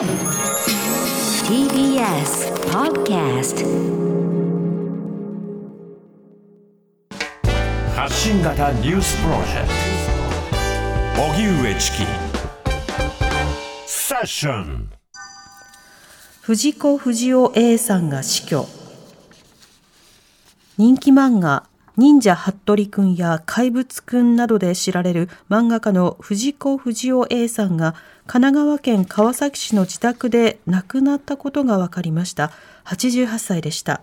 TBS Podcast 発信型ニュースプロジェクト。荻上チキ。セッション。藤子不二雄 A さんが死去。人気漫画忍者ハットリくんや怪物くんなどで知られる漫画家の藤子不二雄 A さんが神奈川県川崎市の自宅で亡くなったことが分かりました。88歳でした。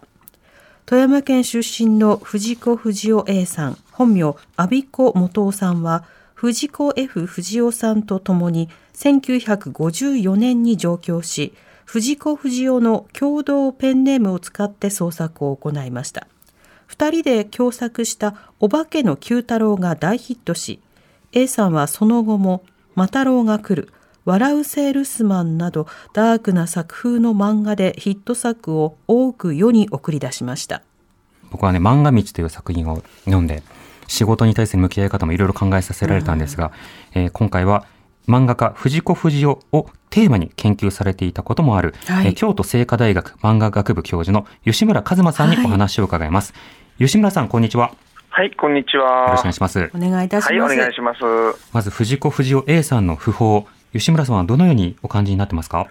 富山県出身の藤子不二雄 A さん本名阿比子元夫さんは藤子 F 不二雄さんと共に1954年に上京し藤子不二雄の共同ペンネームを使って創作を行いました。2人で共作した「お化けの九太郎」が大ヒットし A さんはその後も「マタロウが来る」「笑うセールスマン」などダークな作風の漫画でヒット作を多く世に送り出しました。僕はね、漫画道という作品を読んで、仕事に対する向き合い方もいろいろ考えさせられたんですが、えー今回は漫画家藤子不二雄をテーマに研究されていたこともある、はい。えー京都精華大学漫画学部教授の吉村和馬さんにお話を伺います。吉村さん、こんにちは。はい、こんにちよは。ろしくお願いします。お願いいたしはい、おます、願いします。まず、藤子不二雄 A さんの訃報、吉村さんはどのようにお感じになってますか？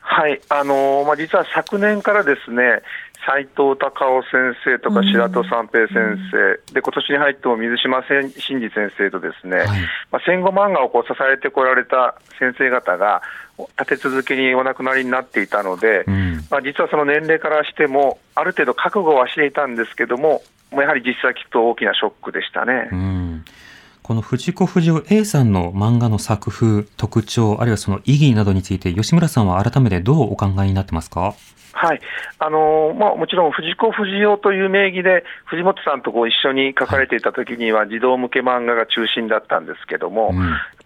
はい、あのーまあ、実は昨年からですね、斉藤隆夫先生とか白戸三平先生、で今年に入っても水島真司先生とですね、はい。まあ、戦後漫画をこう支えてこられた先生方が、立て続けにお亡くなりになっていたので、うん。まあ、実はその年齢からしても、ある程度覚悟はしていたんですけども、もうやはり実際聞くと大きなショックでしたね。うんこの藤子不二雄 A さんの漫画の作風、特徴、あるいはその意義などについて、吉村さんは改めてどうお考えになってますか？はい。あのーまあ、もちろん藤子不二雄という名義で、藤本さんとこう一緒に書かれていたときには、児童向け漫画が中心だったんですけども、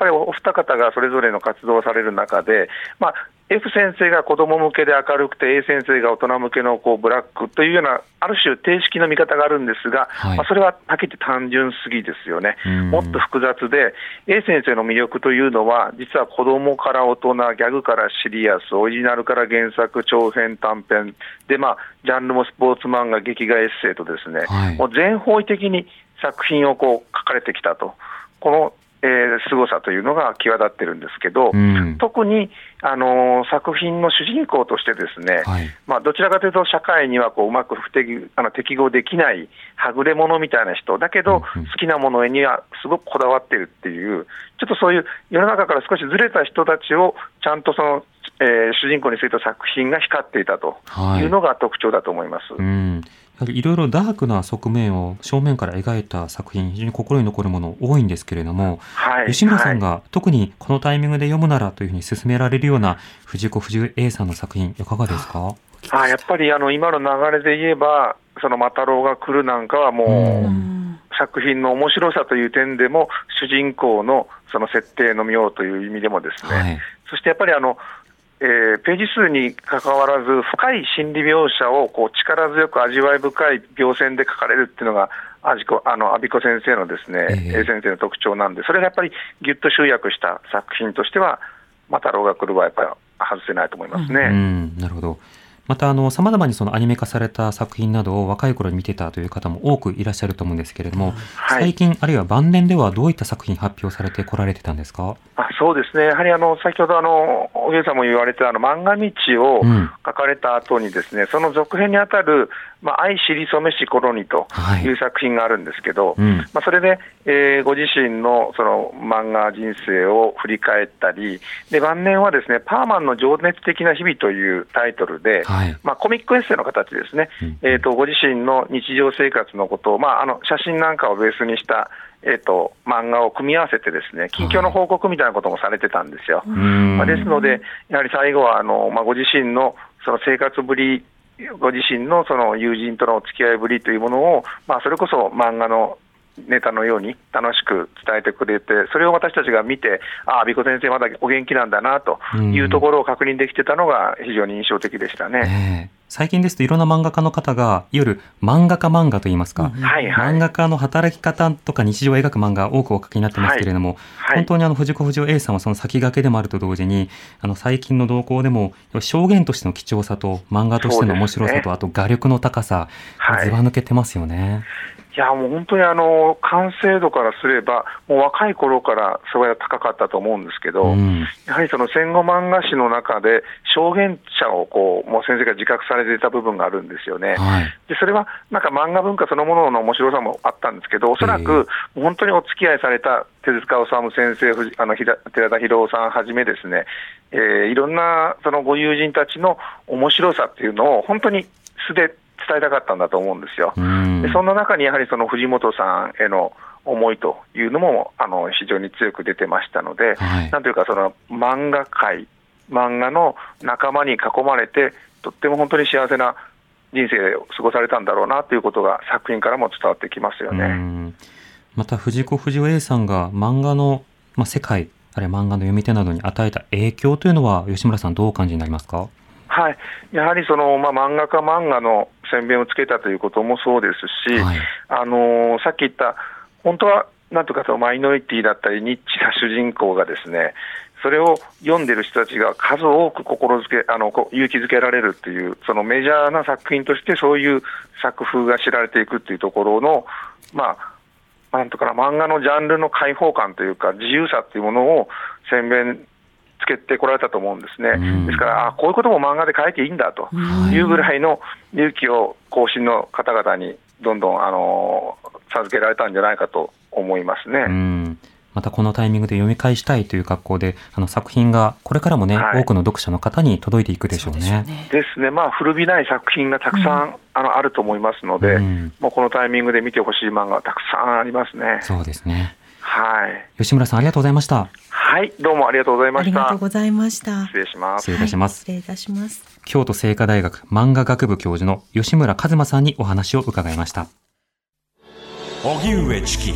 ぱりお二方がそれぞれの活動をされる中で、まあ、F 先生が子ども向けで明るくて、A 先生が大人向けのこうブラックというような、ある種、定式の見方があるんですが、はいまあ、それははっきり単純すぎですよねうん。もっと複雑で、A 先生の魅力というのは、実は子どもから大人、ギャグからシリアス、オリジナルから原作、長編、短編、で、まあ、ジャンルもスポーツ漫画、劇画エッセイとですね、はいもう全方位的に作品をこう書かれてきたと。このえー凄さというのが際立ってるんですけど、うん。特に、あのー作品の主人公としてですね、はい。まあ、どちらかというと社会にはこううまく不適あの適合できないはぐれ者みたいな人だけど、好きなものにはすごくこだわってるっていう、ちょっとそういう世の中から少しずれた人たちをちゃんとその、えー主人公についた作品が光っていたとはいいうのが特徴だと思います。うん。やはりいろいろダークな側面を正面から描いた作品、非常に心に残るもの多いんですけれども、はい、吉村さんはいが特にこのタイミングで読むならというふうに勧められるような藤子不二雄 A さんの作品、いかがですか？あやっぱりあの今の流れで言えば、そのマタロウが来るなんかはもう、うん作品の面白さという点でも、主人公のその設定の妙という意味でもですね、はい。そしてやっぱりあの、えーページ数に関わらず、深い心理描写をこう力強く味わい深い描線で書かれるっていうのが、あじこあの阿比子先生のですね、ええ A 先生の特徴なんで、それがやっぱりぎゅっと集約した作品としては、マタロウが来るはやっぱり外せないと思いますね。うん、なるほど。また、あの、様々にそのアニメ化された作品などを若い頃に見てたという方も多くいらっしゃると思うんですけれども、はい。最近、あるいは晩年ではどういった作品発表されてこられてたんですか？あそうですね、やはりあの先ほどあの、おげさんも言われたあの漫画道をうん。書かれた後にですね、その続編にあたる、まあ、愛知りそめし頃にとはい。いう作品があるんですけど、うん。まあ、それで、えーご自身のその漫画人生を振り返ったり、で晩年はですね、パーマンの情熱的な日々というタイトルで、はい。まあ、コミックエッセイの形ですね、うん。えー、とご自身の日常生活のことを、まあ、あの写真なんかをベースにした、えー、と漫画を組み合わせて、ですね近況の報告みたいなこともされてたんですよ。うん。まあ、ですので、やはり最後はあの、まあ、ご自身のその生活ぶり、ご自身のその友人とのお付き合いぶりというものを、まあ、それこそ漫画のネタのように楽しく伝えてくれて、それを私たちが見て、ああ、美子先生、まだお元気なんだなというところを確認できてたのが非常に印象的でしたね。最近ですといろんな漫画家の方が、いわゆる漫画家漫画といいますか、はいはい。漫画家の働き方とか日常を描く漫画多くお書きになってますけれども、はい。本当にあの藤子不二雄 A さんはその先駆けでもあると同時に、あの最近の動向でも証言としての貴重さと漫画としての面白さと、ね。あと画力の高さ、はい。ずば抜けてますよね。いや、もう本当にあの、完成度からすれば、もう若い頃からすごい高かったと思うんですけど、うんやはりその戦後漫画史の中で、証言者をこう、もう先生が自覚されていた部分があるんですよね。はい。でそれはなんか漫画文化そのものの面白さもあったんですけど、おそらく本当にお付き合いされた手塚治虫先生、藤あの寺田博夫さんはじめですね、えーいろんなそのご友人たちの面白さっていうのを本当に素で伝えたかったんだと思うんですよ。うんでそんな中にやはりその藤本さんへの思いというのもあの非常に強く出てましたので、はいなんというかその漫画界、漫画の仲間に囲まれて、とっても本当に幸せな人生を過ごされたんだろうなということが作品からも伝わってきますようね。んまた藤子不二雄 A さんが漫画の、まあ、世界あるいは漫画の読み手などに与えた影響というのは吉村さんどうお感じになりますか？はい、やはりその、まあ、漫画家漫画の宣伝をつけたということもそうですし、はい。あのーさっき言った、本当はなんとかそのマイノリティだったり、ニッチな主人公がですね、それを読んでる人たちが数多く心づけ、あの勇気づけられるっていう、そのメジャーな作品として、そういう作風が知られていくっていうところの、まあ、なんとかな、漫画のジャンルの開放感というか、自由さっていうものを宣伝つけてこられたと思うんですね。うんですから、あこういうことも漫画で書いていいんだというぐらいの勇気を後進の方々にどんどん、あの授けられたんじゃないかと思いますね。うんまたこのタイミングで読み返したいという格好であの作品がこれからもね、はい多くの読者の方に届いていくでしょうね。ですね、まあ、古びない作品がたくさん、あのあると思いますので、うんもうこのタイミングで見てほしい漫画がたくさんありますね。そうですね。はい。吉村さんありがとうございました。はい、どうもありがとうございあましたりがとう。ございました。失礼します。失礼いたします。はい失礼いたします。京都精華大学漫画学部教授の吉村和馬さんにお話を伺いました。荻上チキ